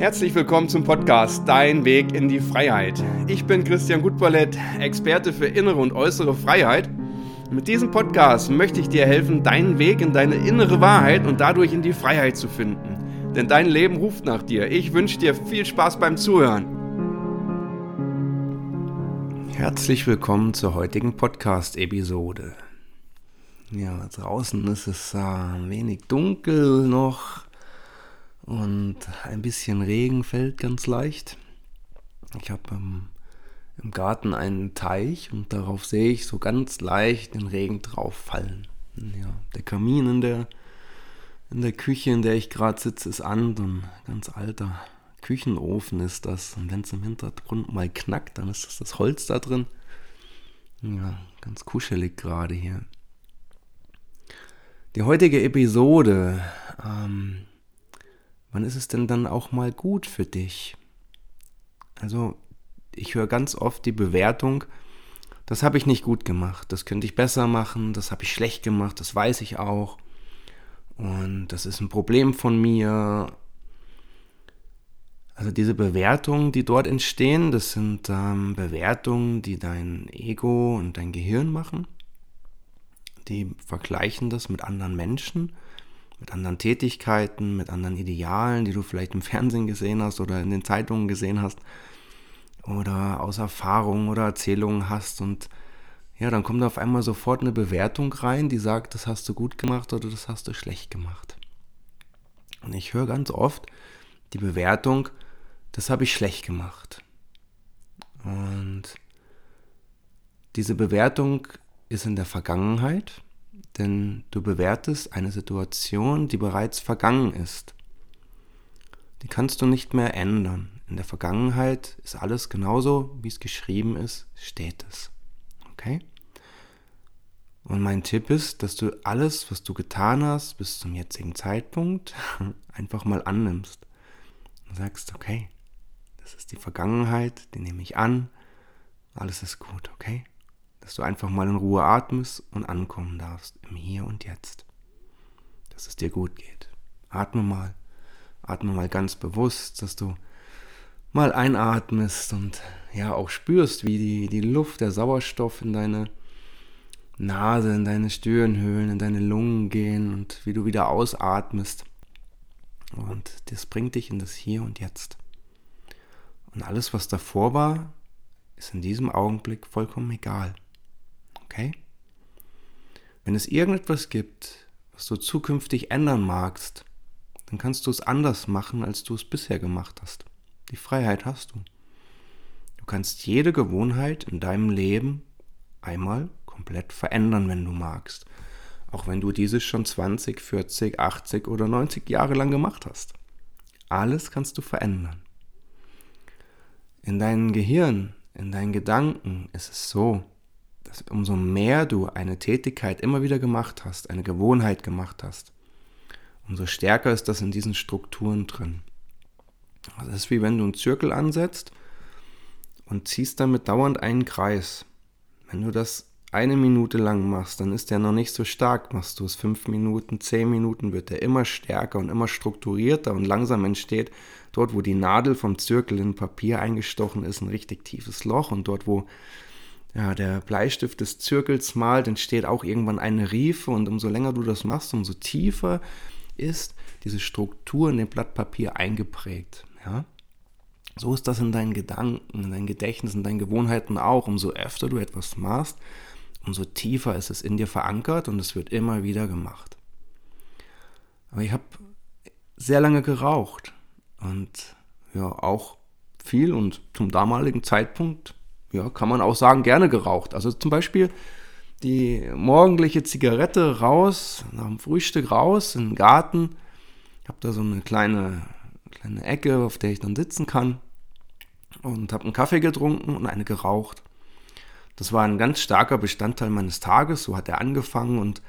Herzlich willkommen zum Podcast Dein Weg in die Freiheit. Ich bin Christian Gutballett, Experte für innere und äußere Freiheit. Mit diesem Podcast möchte ich dir helfen, deinen Weg in deine innere Wahrheit und dadurch in die Freiheit zu finden. Denn dein Leben ruft nach dir. Ich wünsche dir viel Spaß beim Zuhören. Herzlich willkommen zur heutigen Podcast-Episode. Ja, draußen ist es äh, ein wenig dunkel noch und ein bisschen Regen fällt ganz leicht. Ich habe ähm, im Garten einen Teich und darauf sehe ich so ganz leicht den Regen drauf fallen. Ja, der Kamin in der, in der Küche, in der ich gerade sitze, ist an. So ein ganz alter Küchenofen ist das. Und wenn es im Hintergrund mal knackt, dann ist das das Holz da drin. Ja, ganz kuschelig gerade hier. Die heutige Episode ähm, wann ist es denn dann auch mal gut für dich? Also ich höre ganz oft die Bewertung, das habe ich nicht gut gemacht, das könnte ich besser machen, das habe ich schlecht gemacht, das weiß ich auch. Und das ist ein Problem von mir. Also diese Bewertungen, die dort entstehen, das sind ähm, Bewertungen, die dein Ego und dein Gehirn machen. Die vergleichen das mit anderen Menschen mit anderen Tätigkeiten, mit anderen Idealen, die du vielleicht im Fernsehen gesehen hast oder in den Zeitungen gesehen hast oder aus Erfahrungen oder Erzählungen hast und ja, dann kommt auf einmal sofort eine Bewertung rein, die sagt, das hast du gut gemacht oder das hast du schlecht gemacht. Und ich höre ganz oft die Bewertung, das habe ich schlecht gemacht. Und diese Bewertung ist in der Vergangenheit denn du bewertest eine Situation, die bereits vergangen ist. Die kannst du nicht mehr ändern. In der Vergangenheit ist alles genauso, wie es geschrieben ist, steht es. Okay? Und mein Tipp ist, dass du alles, was du getan hast bis zum jetzigen Zeitpunkt, einfach mal annimmst. Und sagst, okay, das ist die Vergangenheit, die nehme ich an, alles ist gut, okay? Dass du einfach mal in Ruhe atmest und ankommen darfst im Hier und Jetzt. Dass es dir gut geht. Atme mal. Atme mal ganz bewusst, dass du mal einatmest und ja auch spürst, wie die, die Luft, der Sauerstoff in deine Nase, in deine Stirnhöhlen, in deine Lungen gehen und wie du wieder ausatmest. Und das bringt dich in das Hier und Jetzt. Und alles, was davor war, ist in diesem Augenblick vollkommen egal. Okay? Wenn es irgendetwas gibt, was du zukünftig ändern magst, dann kannst du es anders machen, als du es bisher gemacht hast. Die Freiheit hast du. Du kannst jede Gewohnheit in deinem Leben einmal komplett verändern, wenn du magst. Auch wenn du dieses schon 20, 40, 80 oder 90 Jahre lang gemacht hast. Alles kannst du verändern. In deinem Gehirn, in deinen Gedanken ist es so, dass umso mehr du eine Tätigkeit immer wieder gemacht hast, eine Gewohnheit gemacht hast, umso stärker ist das in diesen Strukturen drin. Es ist wie wenn du einen Zirkel ansetzt und ziehst damit dauernd einen Kreis. Wenn du das eine Minute lang machst, dann ist der noch nicht so stark. Machst du es fünf Minuten, zehn Minuten, wird der immer stärker und immer strukturierter und langsam entsteht dort, wo die Nadel vom Zirkel in Papier eingestochen ist, ein richtig tiefes Loch und dort, wo ja, der Bleistift des Zirkels malt, entsteht auch irgendwann eine Riefe und umso länger du das machst, umso tiefer ist diese Struktur in dem Blatt Papier eingeprägt. Ja? So ist das in deinen Gedanken, in deinen Gedächtnis, in deinen Gewohnheiten auch. Umso öfter du etwas machst, umso tiefer ist es in dir verankert und es wird immer wieder gemacht. Aber ich habe sehr lange geraucht und ja, auch viel und zum damaligen Zeitpunkt ja, kann man auch sagen, gerne geraucht. Also zum Beispiel die morgendliche Zigarette raus, nach dem Frühstück raus in den Garten. Ich habe da so eine kleine, kleine Ecke, auf der ich dann sitzen kann. Und habe einen Kaffee getrunken und eine geraucht. Das war ein ganz starker Bestandteil meines Tages. So hat er angefangen und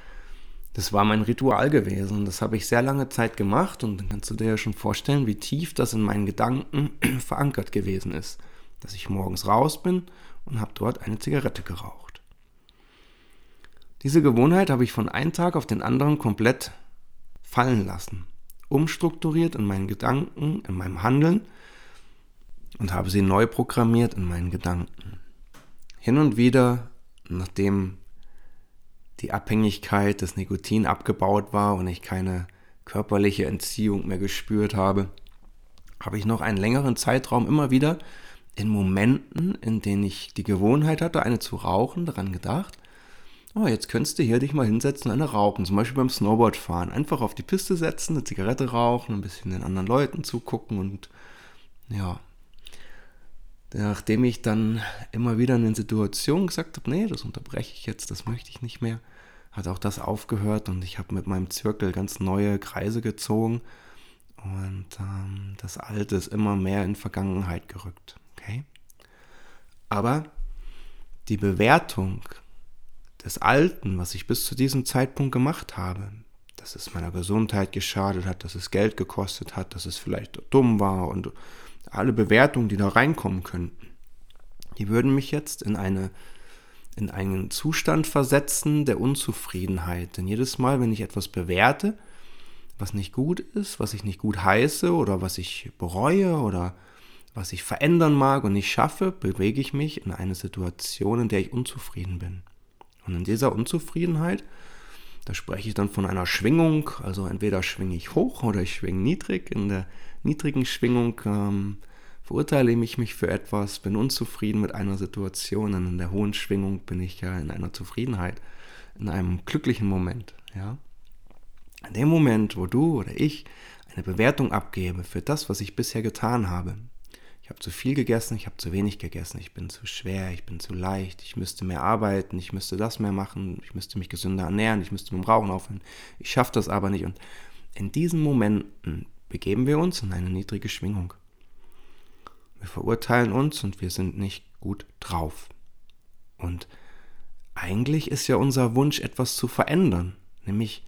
das war mein Ritual gewesen. Das habe ich sehr lange Zeit gemacht und dann kannst du dir ja schon vorstellen, wie tief das in meinen Gedanken verankert gewesen ist dass ich morgens raus bin und habe dort eine Zigarette geraucht. Diese Gewohnheit habe ich von einem Tag auf den anderen komplett fallen lassen. umstrukturiert in meinen Gedanken, in meinem Handeln und habe sie neu programmiert in meinen Gedanken. Hin und wieder, nachdem die Abhängigkeit des Nikotin abgebaut war und ich keine körperliche Entziehung mehr gespürt habe, habe ich noch einen längeren Zeitraum immer wieder in Momenten, in denen ich die Gewohnheit hatte, eine zu rauchen, daran gedacht, oh, jetzt könntest du hier dich mal hinsetzen und eine rauchen, zum Beispiel beim Snowboardfahren. Einfach auf die Piste setzen, eine Zigarette rauchen, ein bisschen den anderen Leuten zugucken und ja. Nachdem ich dann immer wieder in den Situationen gesagt habe, nee, das unterbreche ich jetzt, das möchte ich nicht mehr, hat auch das aufgehört und ich habe mit meinem Zirkel ganz neue Kreise gezogen und ähm, das Alte ist immer mehr in Vergangenheit gerückt. Aber die Bewertung des Alten, was ich bis zu diesem Zeitpunkt gemacht habe, dass es meiner Gesundheit geschadet hat, dass es Geld gekostet hat, dass es vielleicht dumm war und alle Bewertungen, die da reinkommen könnten, die würden mich jetzt in eine in einen Zustand versetzen der Unzufriedenheit. Denn jedes Mal, wenn ich etwas bewerte, was nicht gut ist, was ich nicht gut heiße oder was ich bereue oder was ich verändern mag und nicht schaffe, bewege ich mich in eine Situation, in der ich unzufrieden bin. Und in dieser Unzufriedenheit, da spreche ich dann von einer Schwingung, also entweder schwinge ich hoch oder ich schwinge niedrig. In der niedrigen Schwingung ähm, verurteile ich mich für etwas, bin unzufrieden mit einer Situation und in der hohen Schwingung bin ich ja in einer Zufriedenheit, in einem glücklichen Moment. Ja? In dem Moment, wo du oder ich eine Bewertung abgebe für das, was ich bisher getan habe, habe zu viel gegessen, ich habe zu wenig gegessen, ich bin zu schwer, ich bin zu leicht, ich müsste mehr arbeiten, ich müsste das mehr machen, ich müsste mich gesünder ernähren, ich müsste mit dem Rauchen aufhören, ich schaffe das aber nicht. Und in diesen Momenten begeben wir uns in eine niedrige Schwingung. Wir verurteilen uns und wir sind nicht gut drauf. Und eigentlich ist ja unser Wunsch, etwas zu verändern, nämlich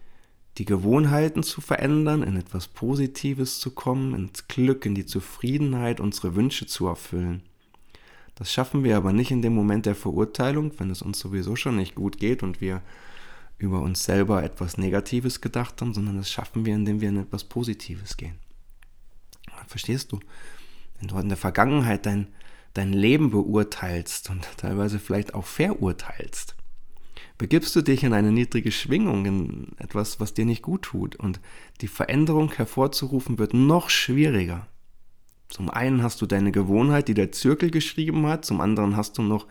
die Gewohnheiten zu verändern, in etwas Positives zu kommen, ins Glück, in die Zufriedenheit, unsere Wünsche zu erfüllen. Das schaffen wir aber nicht in dem Moment der Verurteilung, wenn es uns sowieso schon nicht gut geht und wir über uns selber etwas Negatives gedacht haben, sondern das schaffen wir, indem wir in etwas Positives gehen. Verstehst du? Wenn du in der Vergangenheit dein, dein Leben beurteilst und teilweise vielleicht auch verurteilst, begibst du dich in eine niedrige Schwingung, in etwas, was dir nicht gut tut. Und die Veränderung hervorzurufen wird noch schwieriger. Zum einen hast du deine Gewohnheit, die der Zirkel geschrieben hat, zum anderen hast du noch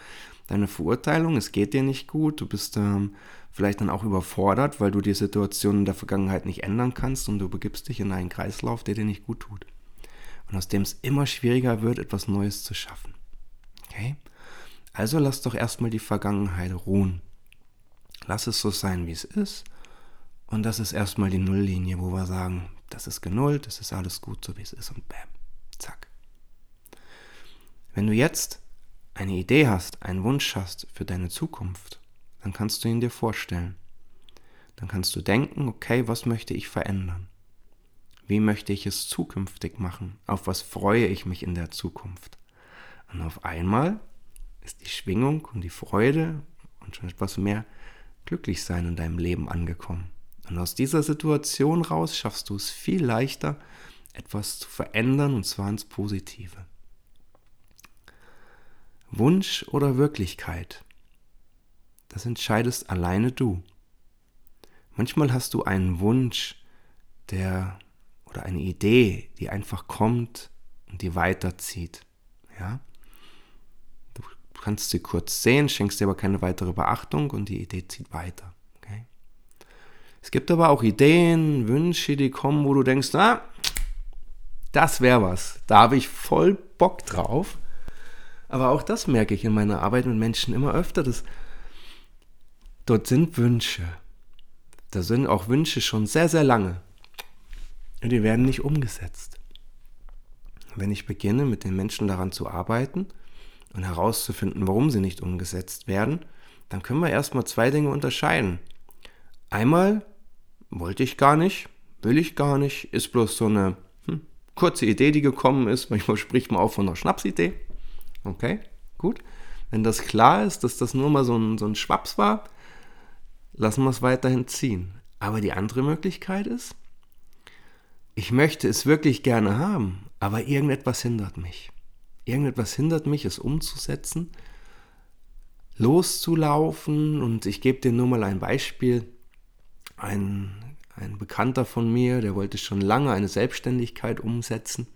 deine Verurteilung, es geht dir nicht gut, du bist ähm, vielleicht dann auch überfordert, weil du die Situation in der Vergangenheit nicht ändern kannst und du begibst dich in einen Kreislauf, der dir nicht gut tut. Und aus dem es immer schwieriger wird, etwas Neues zu schaffen. Okay? Also lass doch erstmal die Vergangenheit ruhen. Lass es so sein, wie es ist. Und das ist erstmal die Nulllinie, wo wir sagen, das ist genullt, das ist alles gut, so wie es ist und bam, zack. Wenn du jetzt eine Idee hast, einen Wunsch hast für deine Zukunft, dann kannst du ihn dir vorstellen. Dann kannst du denken, okay, was möchte ich verändern? Wie möchte ich es zukünftig machen? Auf was freue ich mich in der Zukunft? Und auf einmal ist die Schwingung und die Freude und schon etwas mehr glücklich sein in deinem Leben angekommen. Und aus dieser Situation raus schaffst du es viel leichter, etwas zu verändern und zwar ins Positive. Wunsch oder Wirklichkeit, das entscheidest alleine du. Manchmal hast du einen Wunsch, der oder eine Idee, die einfach kommt und die weiterzieht. Ja? Kannst sie kurz sehen, schenkst dir aber keine weitere Beachtung und die Idee zieht weiter. Okay? Es gibt aber auch Ideen, Wünsche, die kommen, wo du denkst, ah, das wäre was. Da habe ich voll Bock drauf. Aber auch das merke ich in meiner Arbeit mit Menschen immer öfter, dass dort sind Wünsche. Da sind auch Wünsche schon sehr, sehr lange. Und die werden nicht umgesetzt. Wenn ich beginne, mit den Menschen daran zu arbeiten, und herauszufinden, warum sie nicht umgesetzt werden, dann können wir erstmal zwei Dinge unterscheiden. Einmal wollte ich gar nicht, will ich gar nicht, ist bloß so eine hm, kurze Idee, die gekommen ist. Manchmal spricht man auch von einer Schnapsidee. Okay, gut. Wenn das klar ist, dass das nur mal so ein, so ein Schwaps war, lassen wir es weiterhin ziehen. Aber die andere Möglichkeit ist, ich möchte es wirklich gerne haben, aber irgendetwas hindert mich. Irgendetwas hindert mich, es umzusetzen, loszulaufen. Und ich gebe dir nur mal ein Beispiel. Ein, ein Bekannter von mir, der wollte schon lange eine Selbstständigkeit umsetzen,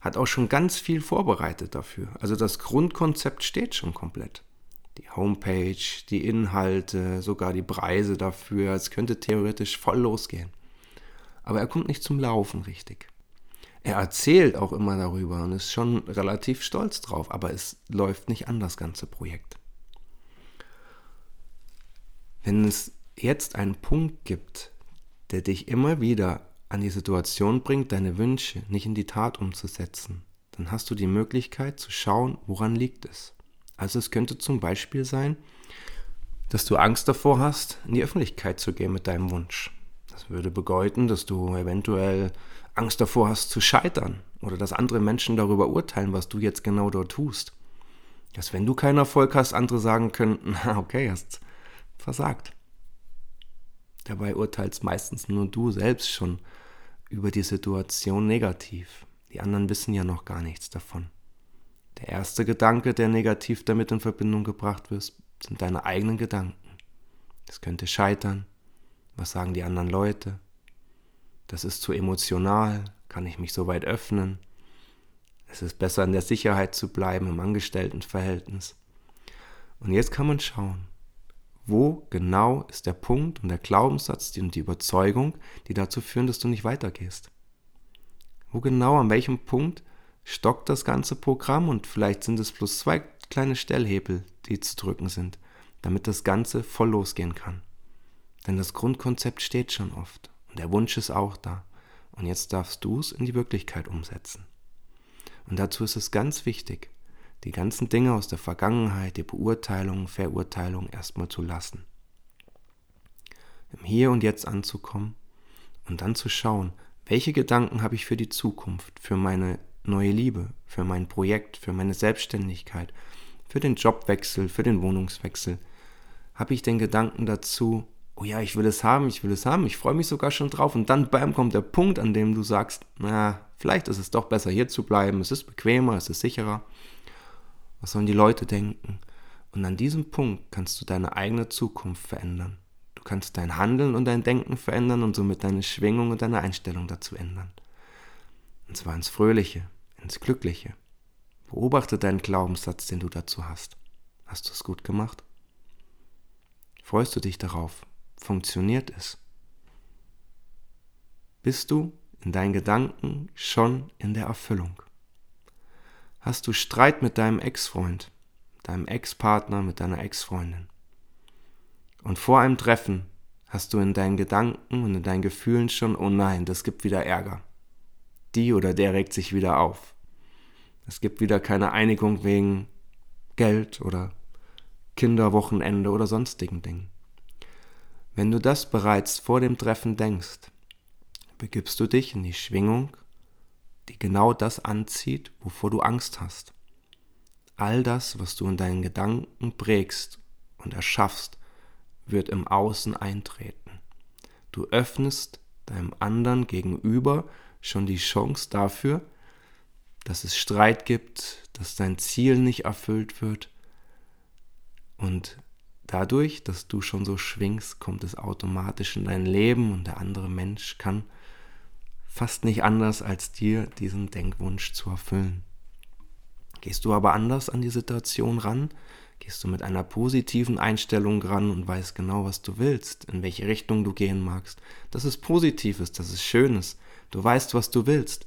hat auch schon ganz viel vorbereitet dafür. Also das Grundkonzept steht schon komplett. Die Homepage, die Inhalte, sogar die Preise dafür. Es könnte theoretisch voll losgehen. Aber er kommt nicht zum Laufen richtig. Er erzählt auch immer darüber und ist schon relativ stolz drauf, aber es läuft nicht an das ganze Projekt. Wenn es jetzt einen Punkt gibt, der dich immer wieder an die Situation bringt, deine Wünsche nicht in die Tat umzusetzen, dann hast du die Möglichkeit zu schauen, woran liegt es. Also es könnte zum Beispiel sein, dass du Angst davor hast, in die Öffentlichkeit zu gehen mit deinem Wunsch. Das würde bedeuten, dass du eventuell Angst davor hast zu scheitern oder dass andere Menschen darüber urteilen, was du jetzt genau dort tust. Dass wenn du keinen Erfolg hast, andere sagen könnten, okay, hast versagt. Dabei urteilst meistens nur du selbst schon über die Situation negativ. Die anderen wissen ja noch gar nichts davon. Der erste Gedanke, der negativ damit in Verbindung gebracht wird, sind deine eigenen Gedanken. Es könnte scheitern. Was sagen die anderen Leute? Das ist zu emotional. Kann ich mich so weit öffnen? Es ist besser in der Sicherheit zu bleiben im Angestelltenverhältnis. Und jetzt kann man schauen, wo genau ist der Punkt und der Glaubenssatz und die Überzeugung, die dazu führen, dass du nicht weitergehst? Wo genau, an welchem Punkt stockt das ganze Programm und vielleicht sind es bloß zwei kleine Stellhebel, die zu drücken sind, damit das Ganze voll losgehen kann. Denn das Grundkonzept steht schon oft und der Wunsch ist auch da. Und jetzt darfst du es in die Wirklichkeit umsetzen. Und dazu ist es ganz wichtig, die ganzen Dinge aus der Vergangenheit, die Beurteilung, Verurteilung erstmal zu lassen. Im Hier und Jetzt anzukommen und dann zu schauen, welche Gedanken habe ich für die Zukunft, für meine neue Liebe, für mein Projekt, für meine Selbstständigkeit, für den Jobwechsel, für den Wohnungswechsel. Habe ich den Gedanken dazu, oh ja, ich will es haben, ich will es haben, ich freue mich sogar schon drauf und dann bam, kommt der Punkt, an dem du sagst, na, vielleicht ist es doch besser hier zu bleiben, es ist bequemer, es ist sicherer. Was sollen die Leute denken? Und an diesem Punkt kannst du deine eigene Zukunft verändern. Du kannst dein Handeln und dein Denken verändern und somit deine Schwingung und deine Einstellung dazu ändern. Und zwar ins Fröhliche, ins Glückliche. Beobachte deinen Glaubenssatz, den du dazu hast. Hast du es gut gemacht? Freust du dich darauf? Funktioniert es? Bist du in deinen Gedanken schon in der Erfüllung? hast du Streit mit deinem Ex-Freund, deinem Ex-Partner, mit deiner Ex-Freundin. Und vor einem Treffen hast du in deinen Gedanken und in deinen Gefühlen schon, oh nein, das gibt wieder Ärger. Die oder der regt sich wieder auf. Es gibt wieder keine Einigung wegen Geld oder Kinderwochenende oder sonstigen Dingen. Wenn du das bereits vor dem Treffen denkst, begibst du dich in die Schwingung die genau das anzieht, wovor du Angst hast. All das, was du in deinen Gedanken prägst und erschaffst, wird im Außen eintreten. Du öffnest deinem anderen gegenüber schon die Chance dafür, dass es Streit gibt, dass dein Ziel nicht erfüllt wird. Und dadurch, dass du schon so schwingst, kommt es automatisch in dein Leben und der andere Mensch kann fast nicht anders, als dir diesen Denkwunsch zu erfüllen. Gehst du aber anders an die Situation ran, gehst du mit einer positiven Einstellung ran und weißt genau, was du willst, in welche Richtung du gehen magst, dass es positiv ist, dass es schön ist, du weißt, was du willst.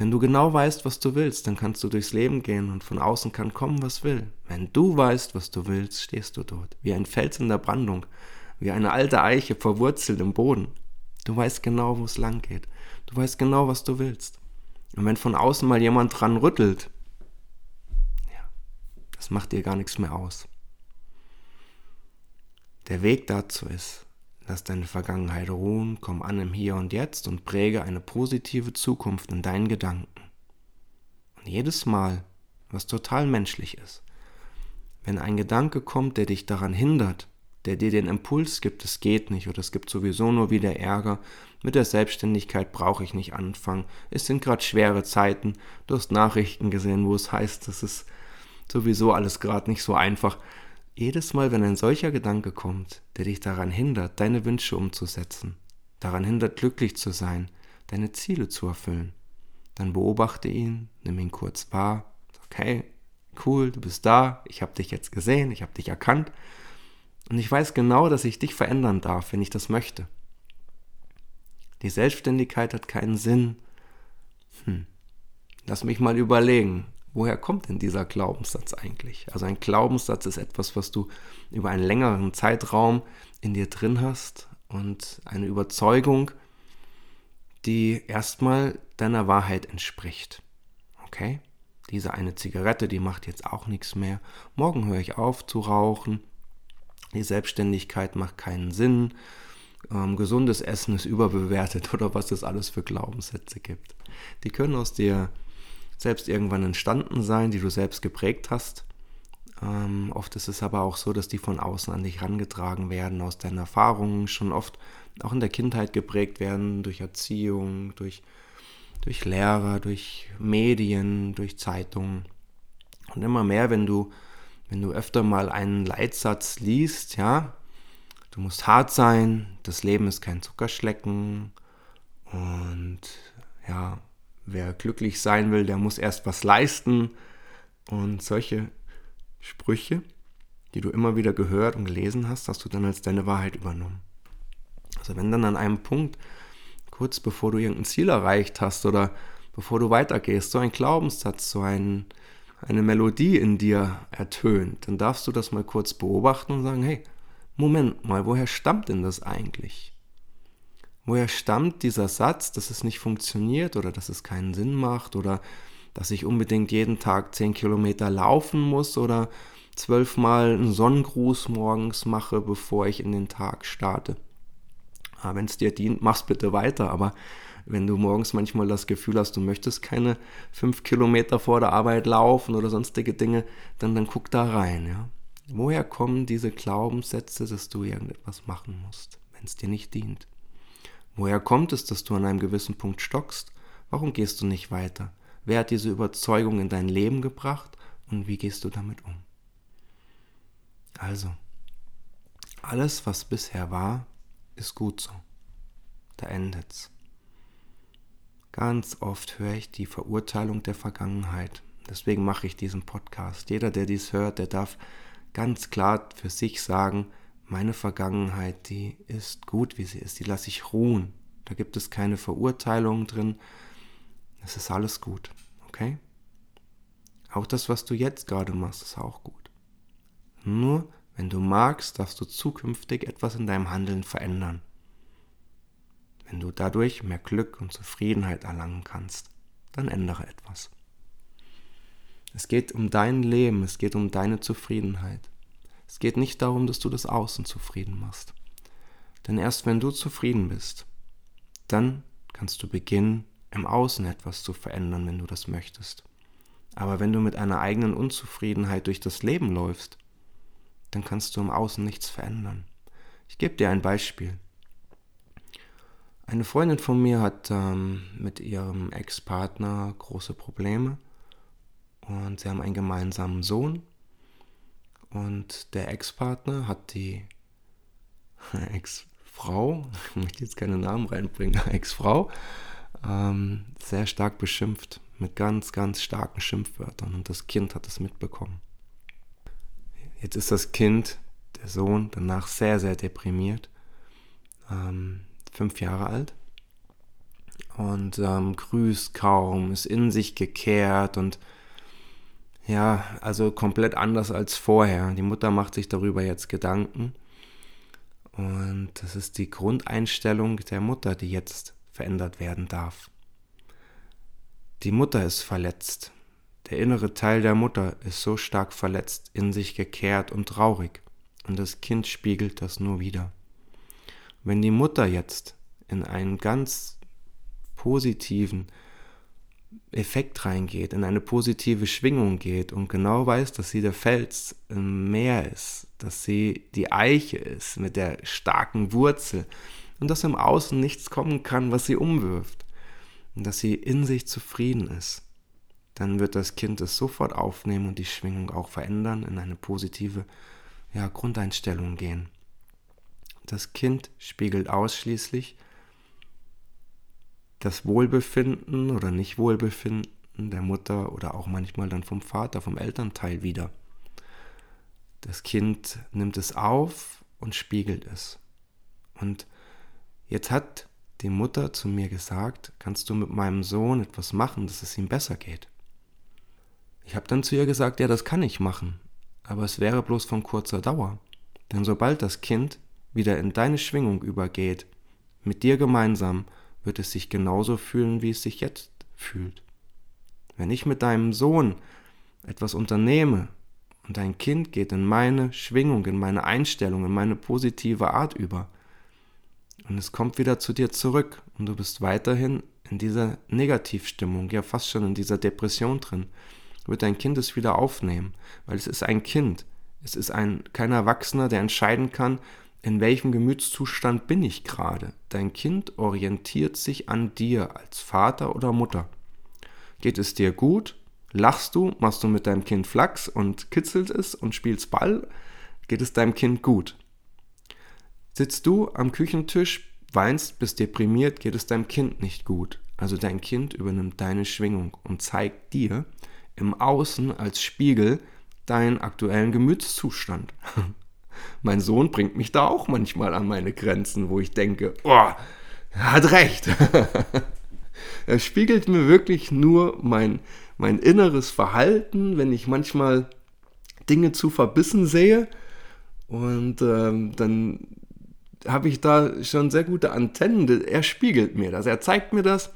Wenn du genau weißt, was du willst, dann kannst du durchs Leben gehen und von außen kann kommen, was will. Wenn du weißt, was du willst, stehst du dort, wie ein Fels in der Brandung, wie eine alte Eiche verwurzelt im Boden, Du weißt genau, wo es lang geht. Du weißt genau, was du willst. Und wenn von außen mal jemand dran rüttelt, ja, das macht dir gar nichts mehr aus. Der Weg dazu ist, lass deine Vergangenheit ruhen, komm an im Hier und Jetzt und präge eine positive Zukunft in deinen Gedanken. Und jedes Mal, was total menschlich ist, wenn ein Gedanke kommt, der dich daran hindert, der dir den Impuls gibt, es geht nicht oder es gibt sowieso nur wieder Ärger. Mit der Selbstständigkeit brauche ich nicht anfangen. Es sind gerade schwere Zeiten. Du hast Nachrichten gesehen, wo es heißt, das ist sowieso alles gerade nicht so einfach. Jedes Mal, wenn ein solcher Gedanke kommt, der dich daran hindert, deine Wünsche umzusetzen, daran hindert, glücklich zu sein, deine Ziele zu erfüllen, dann beobachte ihn, nimm ihn kurz wahr, okay, cool, du bist da, ich habe dich jetzt gesehen, ich habe dich erkannt und ich weiß genau, dass ich dich verändern darf, wenn ich das möchte. Die Selbstständigkeit hat keinen Sinn. Hm. Lass mich mal überlegen, woher kommt denn dieser Glaubenssatz eigentlich? Also ein Glaubenssatz ist etwas, was du über einen längeren Zeitraum in dir drin hast und eine Überzeugung, die erstmal deiner Wahrheit entspricht. Okay? Diese eine Zigarette, die macht jetzt auch nichts mehr. Morgen höre ich auf zu rauchen. Die Selbstständigkeit macht keinen Sinn. Ähm, gesundes Essen ist überbewertet oder was es alles für Glaubenssätze gibt. Die können aus dir selbst irgendwann entstanden sein, die du selbst geprägt hast. Ähm, oft ist es aber auch so, dass die von außen an dich herangetragen werden, aus deinen Erfahrungen schon oft auch in der Kindheit geprägt werden, durch Erziehung, durch durch Lehrer, durch Medien, durch Zeitungen. Und immer mehr, wenn du, wenn du öfter mal einen Leitsatz liest, ja, du musst hart sein, das Leben ist kein Zuckerschlecken und wer glücklich sein will, der muss erst was leisten und solche Sprüche, die du immer wieder gehört und gelesen hast, hast du dann als deine Wahrheit übernommen. Also wenn dann an einem Punkt kurz bevor du irgendein Ziel erreicht hast oder bevor du weitergehst, so ein Glaubenssatz, so ein, eine Melodie in dir ertönt, dann darfst du das mal kurz beobachten und sagen, hey, Moment mal, woher stammt denn das eigentlich? Woher stammt dieser Satz, dass es nicht funktioniert oder dass es keinen Sinn macht oder dass ich unbedingt jeden Tag 10 Kilometer laufen muss oder zwölfmal einen Sonnengruß morgens mache, bevor ich in den Tag starte? ah, wenn es dir dient, mach's bitte weiter. Aber wenn du morgens manchmal das Gefühl hast, du möchtest keine fünf Kilometer vor der Arbeit laufen oder sonstige Dinge, dann, dann guck da rein. Ja? Woher kommen diese Glaubenssätze, dass du irgendetwas machen musst, wenn es dir nicht dient? Woher kommt es, dass du an einem gewissen Punkt stockst? Warum gehst du nicht weiter? Wer hat diese Überzeugung in dein Leben gebracht und wie gehst du damit um? Also, alles, was bisher war, ist gut so. Da endet's. Ganz oft höre ich die Verurteilung der Vergangenheit. Deswegen mache ich diesen Podcast. Jeder, der dies hört, der darf ganz klar für sich sagen, meine Vergangenheit, die ist gut, wie sie ist. Die lasse ich ruhen. Da gibt es keine Verurteilung drin. Es ist alles gut. Okay? Auch das, was du jetzt gerade machst, ist auch gut. Nur wenn du magst, darfst du zukünftig etwas in deinem Handeln verändern. Wenn du dadurch mehr Glück und Zufriedenheit erlangen kannst, dann ändere etwas. Es geht um dein Leben, es geht um deine Zufriedenheit. Es geht nicht darum, dass du das Außen zufrieden machst. Denn erst wenn du zufrieden bist, dann kannst du beginnen, im Außen etwas zu verändern, wenn du das möchtest. Aber wenn du mit einer eigenen Unzufriedenheit durch das Leben läufst, dann kannst du im Außen nichts verändern. Ich gebe dir ein Beispiel. Eine Freundin von mir hat ähm, mit ihrem Ex-Partner große Probleme und sie haben einen gemeinsamen Sohn und der Ex-Partner hat die Ex-Frau, ich möchte jetzt keine Namen reinbringen, Ex-Frau, ähm, sehr stark beschimpft mit ganz, ganz starken Schimpfwörtern und das Kind hat es mitbekommen. Jetzt ist das Kind, der Sohn, danach sehr, sehr deprimiert. Ähm, fünf Jahre alt. Und ähm, grüßt kaum, ist in sich gekehrt und ja, also komplett anders als vorher. Die Mutter macht sich darüber jetzt Gedanken. Und das ist die Grundeinstellung der Mutter, die jetzt verändert werden darf. Die Mutter ist verletzt. Der innere Teil der Mutter ist so stark verletzt, in sich gekehrt und traurig, und das Kind spiegelt das nur wieder. Wenn die Mutter jetzt in einen ganz positiven, Effekt reingeht, in eine positive Schwingung geht und genau weiß, dass sie der Fels im Meer ist, dass sie die Eiche ist mit der starken Wurzel und dass im Außen nichts kommen kann, was sie umwirft und dass sie in sich zufrieden ist, dann wird das Kind es sofort aufnehmen und die Schwingung auch verändern, in eine positive ja, Grundeinstellung gehen. Das Kind spiegelt ausschließlich das Wohlbefinden oder Nicht-Wohlbefinden der Mutter oder auch manchmal dann vom Vater, vom Elternteil wieder. Das Kind nimmt es auf und spiegelt es. Und jetzt hat die Mutter zu mir gesagt, kannst du mit meinem Sohn etwas machen, dass es ihm besser geht? Ich habe dann zu ihr gesagt, ja, das kann ich machen, aber es wäre bloß von kurzer Dauer. Denn sobald das Kind wieder in deine Schwingung übergeht, mit dir gemeinsam, wird es sich genauso fühlen, wie es sich jetzt fühlt. Wenn ich mit deinem Sohn etwas unternehme und dein Kind geht in meine Schwingung, in meine Einstellung, in meine positive Art über, und es kommt wieder zu dir zurück und du bist weiterhin in dieser Negativstimmung, ja fast schon in dieser Depression drin, wird dein Kind es wieder aufnehmen, weil es ist ein Kind. Es ist ein kein Erwachsener, der entscheiden kann, in welchem Gemütszustand bin ich gerade? Dein Kind orientiert sich an dir als Vater oder Mutter. Geht es dir gut? Lachst du? Machst du mit deinem Kind Flachs und kitzelt es und spielst Ball? Geht es deinem Kind gut? Sitzt du am Küchentisch, weinst, bist deprimiert, geht es deinem Kind nicht gut. Also dein Kind übernimmt deine Schwingung und zeigt dir im Außen als Spiegel deinen aktuellen Gemütszustand. mein Sohn bringt mich da auch manchmal an meine Grenzen, wo ich denke, oh, er hat recht. er spiegelt mir wirklich nur mein, mein inneres Verhalten, wenn ich manchmal Dinge zu verbissen sehe. Und ähm, dann habe ich da schon sehr gute Antennen. Er spiegelt mir das. Er zeigt mir das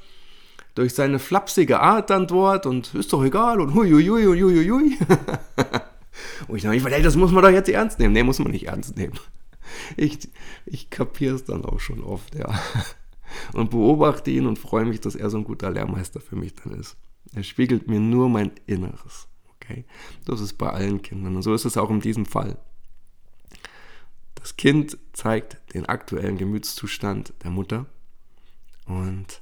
durch seine flapsige Art dann dort und ist doch egal und huiuiui und huiuiui. Und ich dachte, ey, das muss man doch jetzt ernst nehmen. Nee, muss man nicht ernst nehmen. Ich, ich kapiere es dann auch schon oft, ja. Und beobachte ihn und freue mich, dass er so ein guter Lehrmeister für mich dann ist. Er spiegelt mir nur mein Inneres. Okay? Das ist bei allen Kindern. Und so ist es auch in diesem Fall. Das Kind zeigt den aktuellen Gemütszustand der Mutter und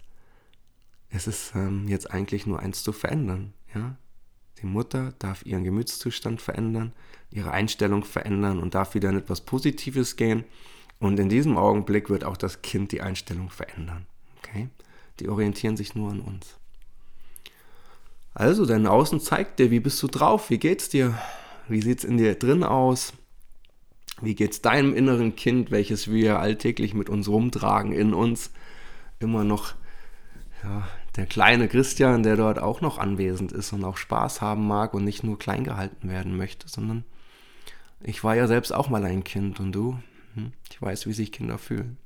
es ist ähm, jetzt eigentlich nur eins zu verändern. Ja? Die Mutter darf ihren Gemütszustand verändern, ihre Einstellung verändern und darf wieder in etwas Positives gehen. Und in diesem Augenblick wird auch das Kind die Einstellung verändern. Okay? Die orientieren sich nur an uns. Also, dein Außen zeigt dir, wie bist du drauf, wie geht's dir, wie sieht's in dir drin aus, wie geht's deinem inneren Kind, welches wir alltäglich mit uns rumtragen, in uns, immer noch ja, der kleine Christian, der dort auch noch anwesend ist und auch Spaß haben mag und nicht nur klein gehalten werden möchte, sondern ich war ja selbst auch mal ein Kind und du, hm, ich weiß, wie sich Kinder fühlen.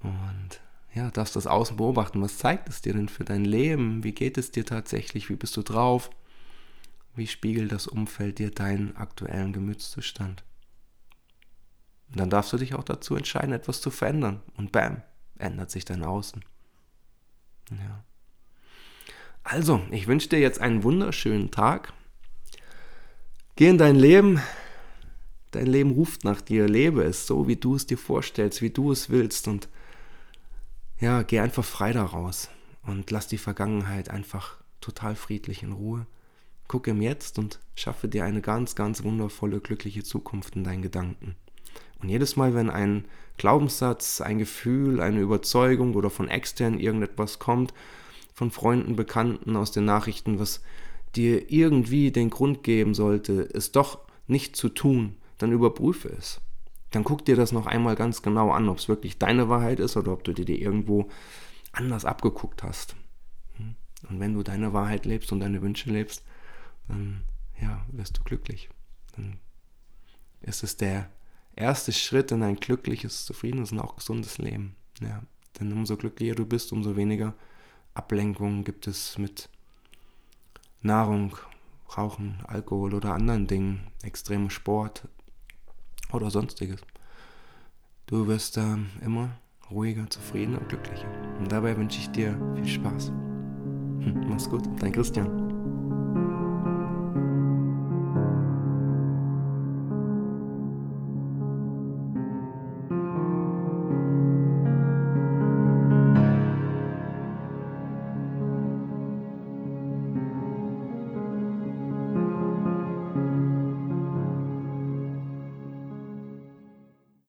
Und ja, darfst das Außen beobachten. Was zeigt es dir denn für dein Leben? Wie geht es dir tatsächlich? Wie bist du drauf? Wie spiegelt das Umfeld dir deinen aktuellen Gemütszustand? Und dann darfst du dich auch dazu entscheiden, etwas zu verändern. Und bam, ändert sich dein Außen. Ja. Also, ich wünsche dir jetzt einen wunderschönen Tag. Geh in dein Leben. Dein Leben ruft nach dir. Lebe es so, wie du es dir vorstellst, wie du es willst. Und ja, geh einfach frei daraus und lass die Vergangenheit einfach total friedlich in Ruhe. Guck im Jetzt und schaffe dir eine ganz, ganz wundervolle, glückliche Zukunft in deinen Gedanken. Und jedes Mal, wenn ein Glaubenssatz, ein Gefühl, eine Überzeugung oder von extern irgendetwas kommt, von Freunden, Bekannten aus den Nachrichten, was dir irgendwie den Grund geben sollte, es doch nicht zu tun, dann überprüfe es. Dann guck dir das noch einmal ganz genau an, ob es wirklich deine Wahrheit ist oder ob du dir irgendwo anders abgeguckt hast. Hm? Und wenn du deine Wahrheit lebst und deine Wünsche lebst, dann ja, wirst du glücklich. Dann ist es der erste Schritt in ein glückliches, zufriedenes und auch gesundes Leben. Ja, denn umso glücklicher du bist, umso weniger Ablenkungen gibt es mit Nahrung, Rauchen, Alkohol oder anderen Dingen, extremem Sport oder sonstiges. Du wirst ähm, immer ruhiger, zufriedener und glücklicher. Und dabei wünsche ich dir viel Spaß. Mach's gut, dein Christian.